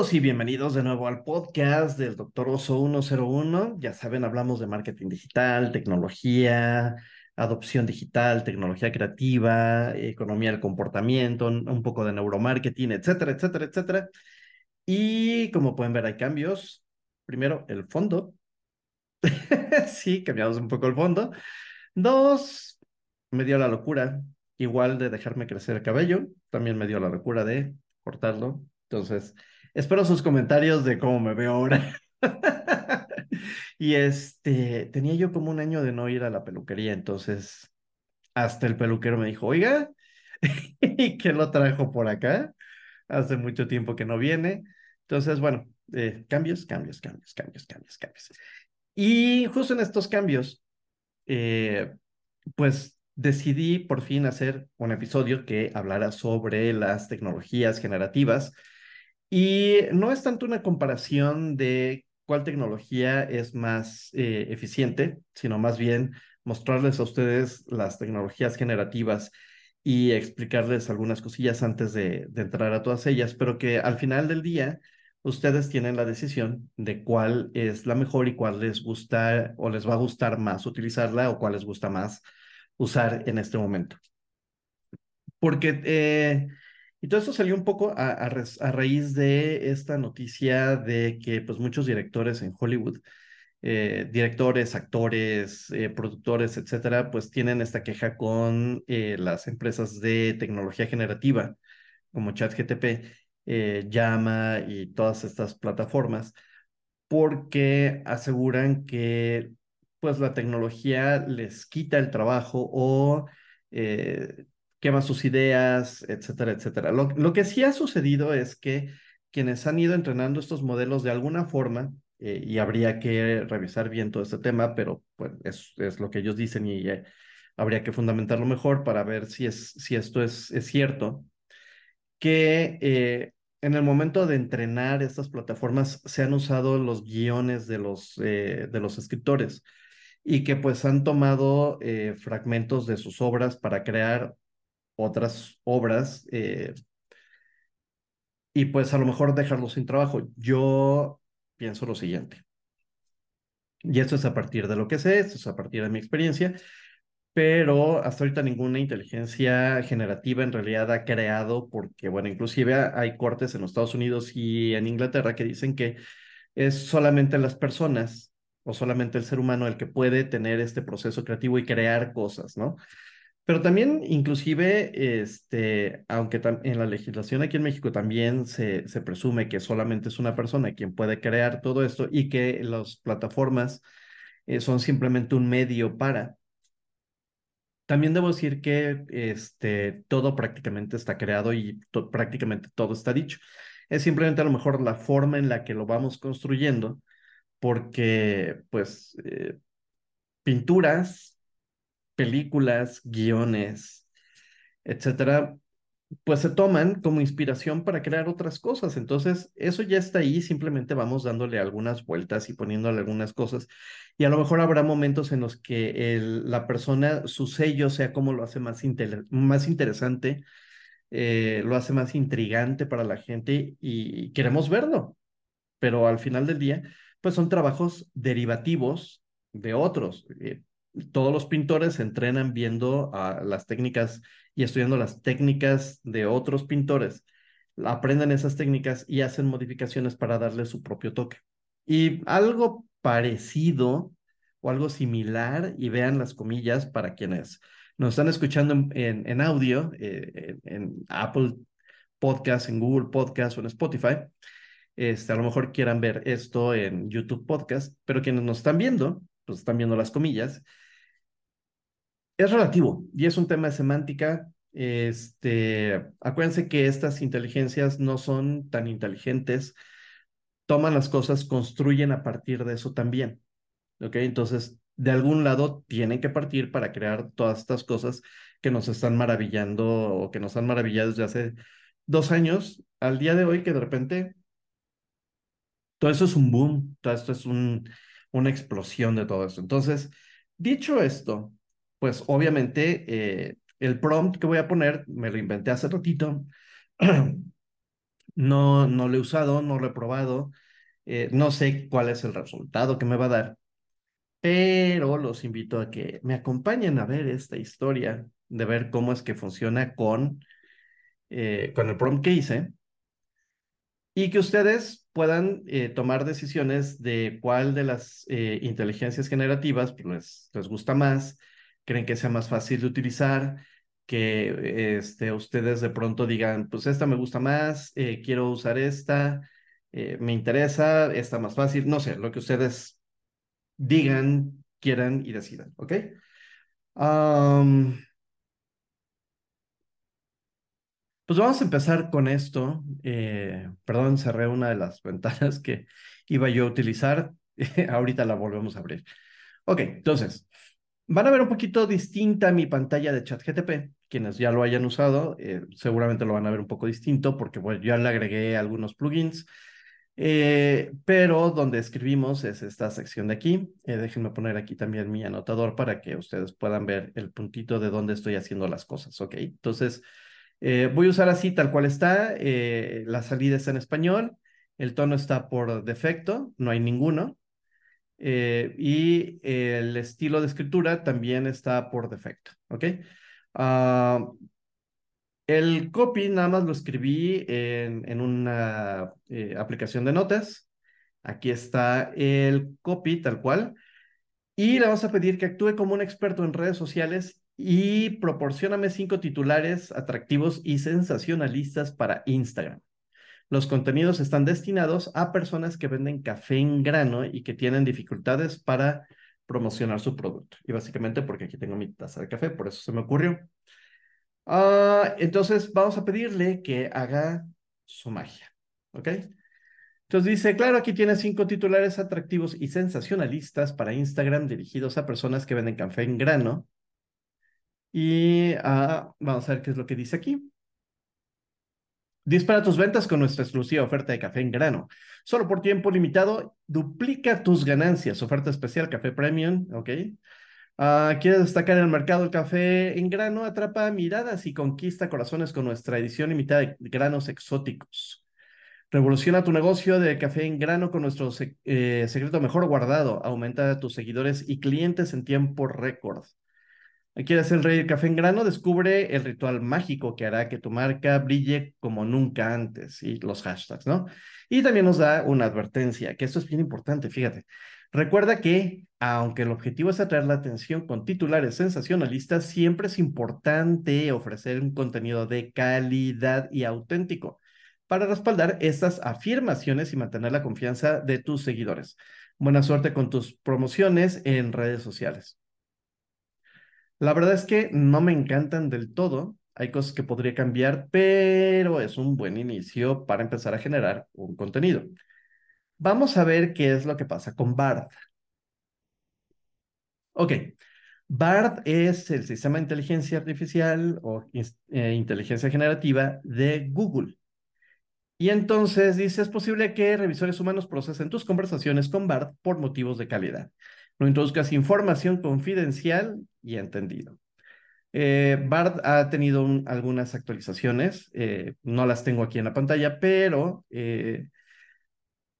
y bienvenidos de nuevo al podcast del Doctor Oso 101. Ya saben, hablamos de marketing digital, tecnología, adopción digital, tecnología creativa, economía del comportamiento, un poco de neuromarketing, etcétera, etcétera, etcétera. Y como pueden ver, hay cambios. Primero, el fondo. sí, cambiamos un poco el fondo. Dos, me dio la locura, igual de dejarme crecer el cabello. También me dio la locura de cortarlo. Entonces, espero sus comentarios de cómo me veo ahora. y este, tenía yo como un año de no ir a la peluquería, entonces hasta el peluquero me dijo, oiga, ¿y qué lo trajo por acá? Hace mucho tiempo que no viene. Entonces, bueno, eh, cambios, cambios, cambios, cambios, cambios, cambios. Y justo en estos cambios, eh, pues decidí por fin hacer un episodio que hablara sobre las tecnologías generativas y no es tanto una comparación de cuál tecnología es más eh, eficiente, sino más bien mostrarles a ustedes las tecnologías generativas y explicarles algunas cosillas antes de, entrar a todas ellas, pero que al final del día ustedes tienen la decisión de cuál es la mejor y cuál les gusta o les va a gustar más utilizarla o cuál les gusta más usar en este momento. Porque eh, y todo esto salió un poco a, raíz de esta noticia de que pues muchos directores en Hollywood, eh, directores, actores, eh, productores, etcétera, pues tienen esta queja con eh, las empresas de tecnología generativa como ChatGTP, Llama y todas estas plataformas, porque aseguran que pues la tecnología les quita el trabajo o quema sus ideas, etcétera, etcétera. Lo, que sí ha sucedido es que quienes han ido entrenando estos modelos de alguna forma, eh, y habría que revisar bien todo este tema, pero pues, es, es lo que ellos dicen y eh, habría que fundamentarlo mejor para ver si, es, si esto es, es cierto, que eh, en el momento de entrenar estas plataformas se han usado los guiones de los, de los escritores y que pues han tomado fragmentos de sus obras para crear otras obras eh, y pues a lo mejor dejarlo sin trabajo. Yo pienso lo siguiente. Y esto es a partir de lo que sé, esto es a partir de mi experiencia, pero hasta ahorita ninguna inteligencia generativa en realidad ha creado, porque bueno, inclusive hay cortes en los Estados Unidos y en Inglaterra que dicen que es solamente las personas o solamente el ser humano el que puede tener este proceso creativo y crear cosas, ¿no? Pero también, inclusive, este, aunque en la legislación aquí en México también se, se presume que solamente es una persona quien puede crear todo esto y que las plataformas eh, son simplemente un medio para. También debo decir que este, todo prácticamente está creado y prácticamente todo está dicho. Es simplemente a lo mejor la forma en la que lo vamos construyendo, porque pues eh, pinturas películas, guiones, etcétera, pues se toman como inspiración para crear otras cosas. Entonces, eso ya está ahí, simplemente vamos dándole algunas vueltas y poniéndole algunas cosas. Y a lo mejor habrá momentos en los que la persona, su sello sea como lo hace más, más interesante, eh, lo hace más intrigante para la gente y queremos verlo. Pero al final del día, pues son trabajos derivativos de otros. Eh, todos los pintores entrenan viendo a las técnicas y estudiando las técnicas de otros pintores. Aprenden esas técnicas y hacen modificaciones para darle su propio toque. Y algo parecido o algo similar, y vean las comillas para quienes nos están escuchando en, en, audio, eh, en, Apple Podcast, en Google Podcast o en Spotify. Este, a lo mejor quieran ver esto en YouTube Podcast, pero quienes nos están viendo, pues están viendo las comillas, es relativo y es un tema de semántica. Este, acuérdense que estas inteligencias no son tan inteligentes, toman las cosas, construyen a partir de eso también. ¿Ok? Entonces, de algún lado tienen que partir para crear todas estas cosas que nos están maravillando o que nos han maravillado desde hace dos años al día de hoy, que de repente todo eso es un boom, todo esto es un, una explosión de todo eso. Entonces, dicho esto, pues obviamente eh, el prompt que voy a poner, me lo inventé hace ratito, No, no lo he usado, no lo he probado, eh, no sé cuál es el resultado que me va a dar, pero los invito a que me acompañen a ver esta historia, de ver cómo es que funciona con, eh, con el prompt que hice y que ustedes puedan eh, tomar decisiones de cuál de las eh, inteligencias generativas pues, les, les gusta más, creen que sea más fácil de utilizar, que este, ustedes de pronto digan, pues esta me gusta más, eh, quiero usar esta, me interesa, esta más fácil, no sé, lo que ustedes digan, quieran y decidan, ¿ok? Pues vamos a empezar con esto. Eh, perdón, cerré una de las ventanas que iba yo a utilizar. Ahorita la volvemos a abrir. Ok, entonces, van a ver un poquito distinta mi pantalla de ChatGTP. Quienes ya lo hayan usado, eh, seguramente lo van a ver un poco distinto porque bueno, ya le agregué algunos plugins. Eh, pero donde escribimos es esta sección de aquí. déjenme poner aquí también mi anotador para que ustedes puedan ver el puntito de dónde estoy haciendo las cosas. Ok, entonces eh, voy a usar así tal cual está. Eh, la salida está en español. El tono está por defecto, no hay ninguno. Eh, y el estilo de escritura también está por defecto. ¿Ok? Ah, el copy nada más lo escribí en, en una aplicación de notas. Aquí está el copy tal cual. Y le vamos a pedir que actúe como un experto en redes sociales y proporcioname cinco titulares atractivos y sensacionalistas para Instagram. Los contenidos están destinados a personas que venden café en grano y que tienen dificultades para promocionar su producto. Y básicamente porque aquí tengo mi taza de café, por eso se me ocurrió. Ah, entonces vamos a pedirle que haga su magia. ¿Ok? Entonces dice, claro, aquí tiene cinco titulares atractivos y sensacionalistas para Instagram dirigidos a personas que venden café en grano y ah, vamos a ver qué es lo que dice aquí. Dispara tus ventas con nuestra exclusiva oferta de café en grano. Solo por tiempo limitado, duplica tus ganancias. Oferta especial Café Premium, ¿ok? Uh, ¿Quieres destacar en el mercado el café en grano? Atrapa miradas y conquista corazones con nuestra edición limitada de granos exóticos. Revoluciona tu negocio de café en grano con nuestro eh, secreto mejor guardado. Aumenta tus seguidores y clientes en tiempo récord. ¿Quieres el rey del café en grano? Descubre el ritual mágico que hará que tu marca brille como nunca antes y los hashtags, ¿no? Y también nos da una advertencia, que esto es bien importante, fíjate. Recuerda que, aunque el objetivo es atraer la atención con titulares sensacionalistas, siempre es importante ofrecer un contenido de calidad y auténtico para respaldar estas afirmaciones y mantener la confianza de tus seguidores. Buena suerte con tus promociones en redes sociales. La verdad es que no me encantan del todo. Hay cosas que podría cambiar, pero es un buen inicio para empezar a generar un contenido. Vamos a ver qué es lo que pasa con BARD. Ok, BARD es el sistema de inteligencia artificial o eh, inteligencia generativa de Google. Y entonces dice, es posible que revisores humanos procesen tus conversaciones con BARD por motivos de calidad. No introduzcas información confidencial y entendido. Eh, BARD ha tenido algunas actualizaciones, eh, no las tengo aquí en la pantalla, pero eh,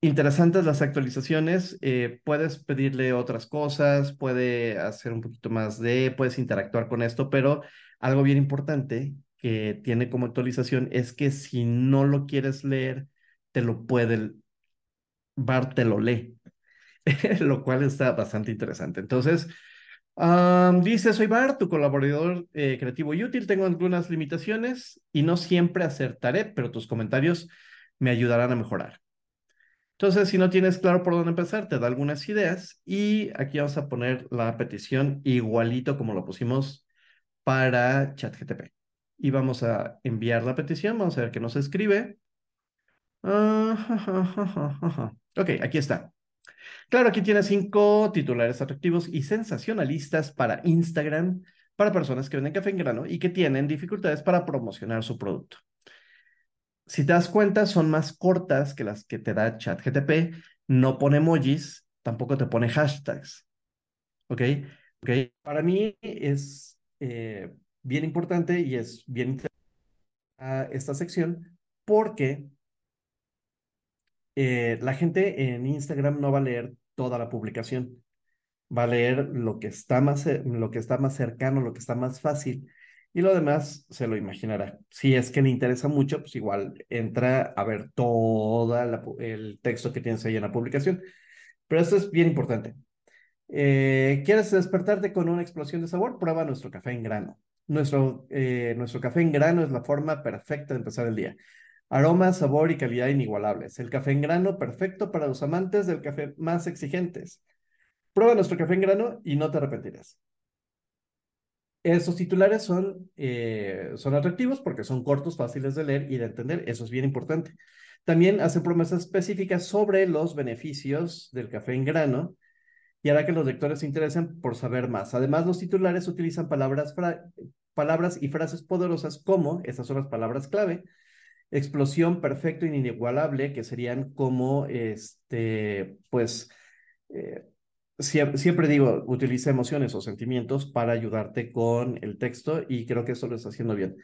interesantes las actualizaciones. puedes pedirle otras cosas, puede hacer un poquito más de, puedes interactuar con esto, pero algo bien importante que tiene como actualización es que si no lo quieres leer, te lo puede, BARD te lo lee. lo cual está bastante interesante. Entonces, dice, soy Bar, tu colaborador eh, creativo y útil. Tengo algunas limitaciones y no siempre acertaré, pero tus comentarios me ayudarán a mejorar. Entonces, si no tienes claro por dónde empezar, te da algunas ideas y aquí vamos a poner la petición igualito como lo pusimos para ChatGTP. Y vamos a enviar la petición, vamos a ver qué nos escribe. Ah, ok, aquí está. Claro, aquí tiene cinco titulares atractivos y sensacionalistas para Instagram, para personas que venden café en grano y que tienen dificultades para promocionar su producto. Si te das cuenta, son más cortas que las que te da ChatGTP, no pone emojis, tampoco te pone hashtags. ¿Ok? okay. Para mí es eh, bien importante y es bien interesante esta sección porque eh, la gente en Instagram no va a leer toda la publicación, va a leer lo que está más, lo que está más cercano, lo que está más fácil y lo demás se lo imaginará. Si es que le interesa mucho, pues igual entra a ver todo el texto que tienes ahí en la publicación. Pero esto es bien importante. Eh, ¿Quieres despertarte con una explosión de sabor? Prueba nuestro café en grano. Nuestro, eh, nuestro café en grano es la forma perfecta de empezar el día. Aroma, sabor y calidad inigualables. El café en grano perfecto para los amantes del café más exigentes. Prueba nuestro café en grano y no te arrepentirás. Estos titulares son, eh, son atractivos porque son cortos, fáciles de leer y de entender. Eso es bien importante. También hace promesas específicas sobre los beneficios del café en grano y hará que los lectores se interesen por saber más. Además, los titulares utilizan palabras, palabras y frases poderosas como, estas son las palabras clave, explosión perfecto e inigualable, que serían como, este, pues, eh, siempre, digo, utiliza emociones o sentimientos para ayudarte con el texto y creo que eso lo está haciendo bien.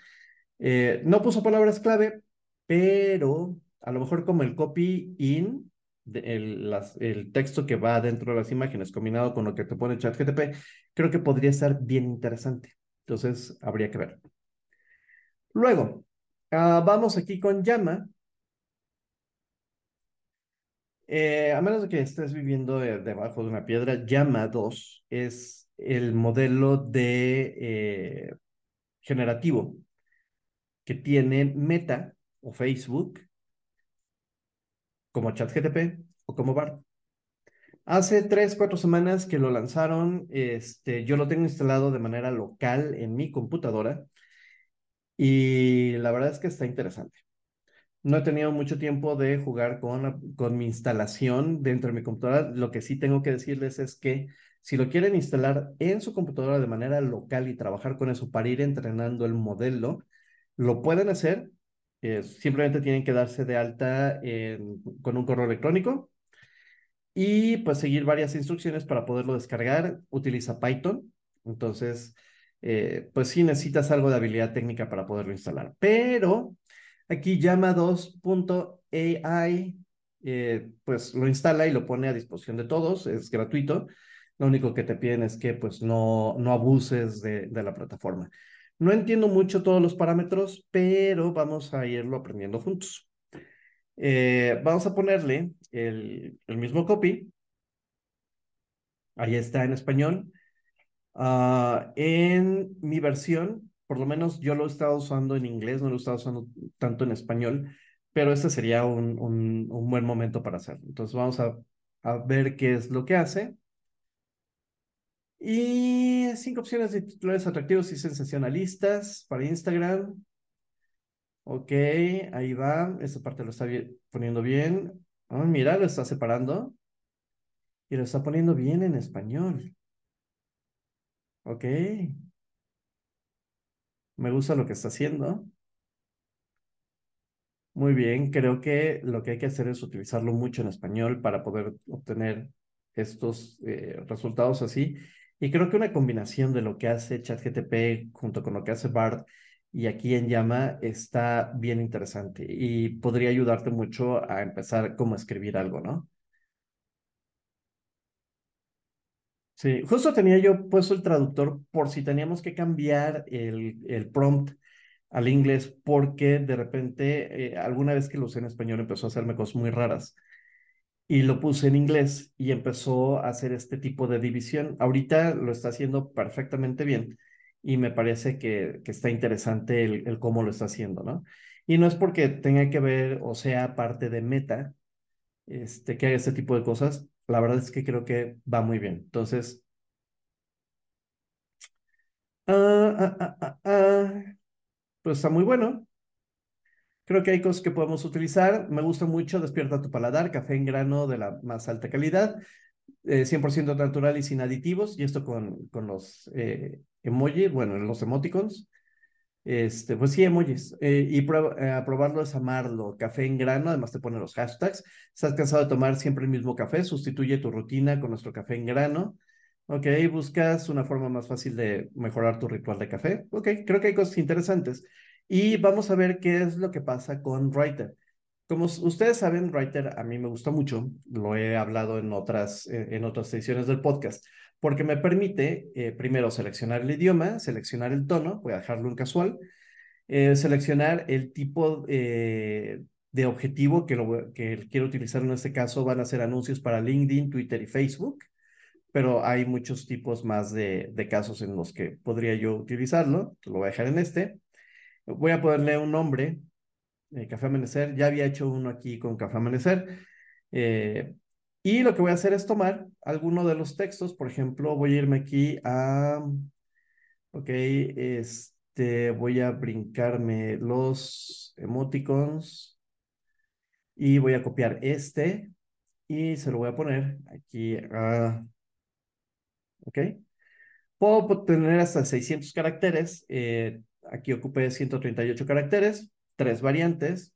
Eh, no puso palabras clave, pero a lo mejor como el copy in, el, el, texto que va dentro de las imágenes combinado con lo que te pone ChatGTP, creo que podría ser bien interesante. Entonces, habría que ver. Luego, ah, vamos aquí con Llama. Eh, a menos de que estés viviendo debajo de una piedra, Llama 2 es el modelo de eh, generativo que tiene Meta o Facebook como ChatGTP o como BART. Hace tres, cuatro semanas que lo lanzaron, este, yo lo tengo instalado de manera local en mi computadora y la verdad es que está interesante. No he tenido mucho tiempo de jugar con, con mi instalación dentro de mi computadora. Lo que sí tengo que decirles es que si lo quieren instalar en su computadora de manera local y trabajar con eso para ir entrenando el modelo, lo pueden hacer eh, simplemente tienen que darse de alta con un correo electrónico y pues seguir varias instrucciones para poderlo descargar. Utiliza Python. Entonces, eh, pues sí necesitas algo de habilidad técnica para poderlo instalar. Pero aquí llama 2.ai, eh, pues lo instala y lo pone a disposición de todos. Es gratuito. Lo único que te piden es que pues no, no abuses de, de la plataforma. No entiendo mucho todos los parámetros, pero vamos a irlo aprendiendo juntos. Eh, vamos a ponerle el, mismo copy. Ahí está en español. Ah, en mi versión, por lo menos yo lo he estado usando en inglés, no lo he estado usando tanto en español, pero este sería un, un, buen momento para hacerlo. Entonces vamos a, a ver qué es lo que hace. Y cinco opciones de titulares atractivos y sensacionalistas para Instagram. Ok, ahí va. Esta parte lo está poniendo bien. Oh, mira, lo está separando. Y lo está poniendo bien en español. Ok. Me gusta lo que está haciendo. Muy bien, creo que lo que hay que hacer es utilizarlo mucho en español para poder obtener estos eh, resultados así. Y creo que una combinación de lo que hace ChatGTP junto con lo que hace BART y aquí en Llama está bien interesante y podría ayudarte mucho a empezar como escribir algo, ¿no? Sí, justo tenía yo puesto el traductor por si teníamos que cambiar el, el prompt al inglés porque de repente eh, alguna vez que lo usé en español empezó a hacerme cosas muy raras y lo puse en inglés y empezó a hacer este tipo de división. Ahorita lo está haciendo perfectamente bien y me parece que, que está interesante el, el, cómo lo está haciendo, ¿no? Y no es porque tenga que ver o sea parte de Meta este, que haga este tipo de cosas, la verdad es que creo que va muy bien. Entonces, ah, ah, ah, pues está muy bueno. Creo que hay cosas que podemos utilizar. Me gusta mucho Despierta tu paladar, café en grano de la más alta calidad, 100% eh, natural y sin aditivos. Y esto con, con los eh, emojis, bueno, los emoticons. Este, pues sí, emojis. Eh, y prueba, aprobarlo es amarlo. Café en grano, además te pone los hashtags. ¿Estás cansado de tomar siempre el mismo café? Sustituye tu rutina con nuestro café en grano. Ok, buscas una forma más fácil de mejorar tu ritual de café. Ok, creo que hay cosas interesantes. Y vamos a ver qué es lo que pasa con Writer. Como ustedes saben, Writer a mí me gusta mucho, lo he hablado en otras, en otras ediciones del podcast, porque me permite eh, primero seleccionar el idioma, seleccionar el tono, voy a dejarlo en casual, eh, seleccionar el tipo eh, de objetivo que, lo, que quiero utilizar en este caso, van a ser anuncios para LinkedIn, Twitter y Facebook, pero hay muchos tipos más de, casos en los que podría yo utilizarlo, lo voy a dejar en este. Voy a ponerle un nombre, Café Amanecer, ya había hecho uno aquí con Café Amanecer. Y lo que voy a hacer es tomar alguno de los textos, por ejemplo, voy a irme aquí a, ok, este, voy a brincarme los emoticons y voy a copiar este y se lo voy a poner aquí a, ok. Puedo tener hasta 600 caracteres, eh, aquí ocupé 138 caracteres, tres variantes.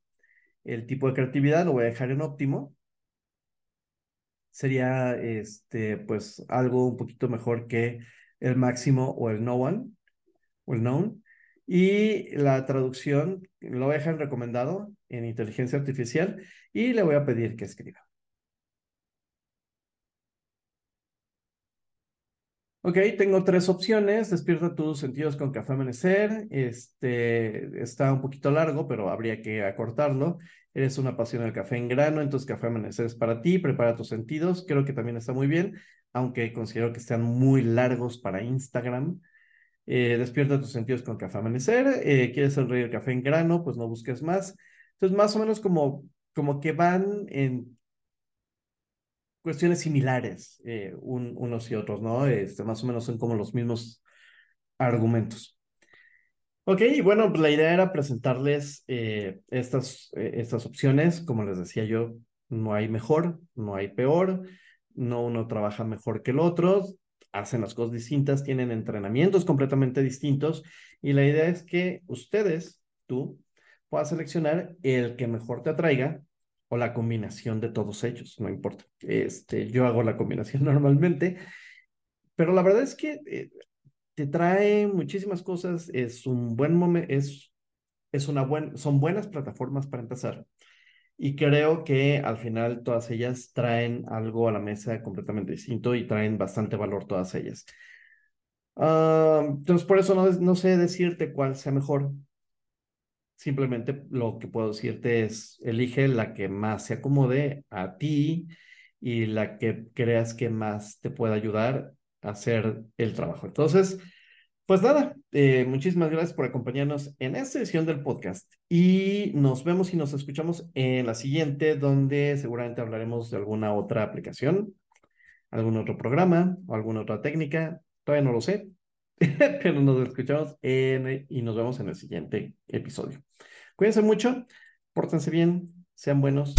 El tipo de creatividad lo voy a dejar en óptimo. Sería este, pues algo un poquito mejor que el máximo o el no one, o el known. Y la traducción lo voy a recomendado en inteligencia artificial y le voy a pedir que escriba. Ok, tengo tres opciones. Despierta tus sentidos con café amanecer. Este está un poquito largo, pero habría que acortarlo. Eres una pasión del café en grano, entonces café amanecer es para ti. Prepara tus sentidos. Creo que también está muy bien, aunque considero que están muy largos para Instagram. Eh, despierta tus sentidos con café amanecer. Eh, ¿Quieres ser rey del café en grano? Pues no busques más. Entonces, más o menos como, como que van en cuestiones similares eh, unos y otros, ¿no? Este, más o menos son como los mismos argumentos. Ok, y bueno, pues la idea era presentarles eh, estas, eh, estas opciones. Como les decía yo, no hay mejor, no hay peor, no uno trabaja mejor que el otro, hacen las cosas distintas, tienen entrenamientos completamente distintos y la idea es que ustedes, tú, puedas seleccionar el que mejor te atraiga o la combinación de todos ellos, no importa. Este, yo hago la combinación normalmente, pero la verdad es que eh, te trae muchísimas cosas, es un buen es, es una buen, son buenas plataformas para empezar. Y creo que al final todas ellas traen algo a la mesa completamente distinto y traen bastante valor todas ellas. Ah, entonces, por eso no, no sé decirte cuál sea mejor. Simplemente lo que puedo decirte es, elige la que más se acomode a ti y la que creas que más te pueda ayudar a hacer el trabajo. Entonces, pues nada, eh, muchísimas gracias por acompañarnos en esta edición del podcast y nos vemos y nos escuchamos en la siguiente, donde seguramente hablaremos de alguna otra aplicación, algún otro programa o alguna otra técnica. Todavía no lo sé, pero nos escuchamos y nos vemos en el siguiente episodio. Cuídense mucho, pórtense bien, sean buenos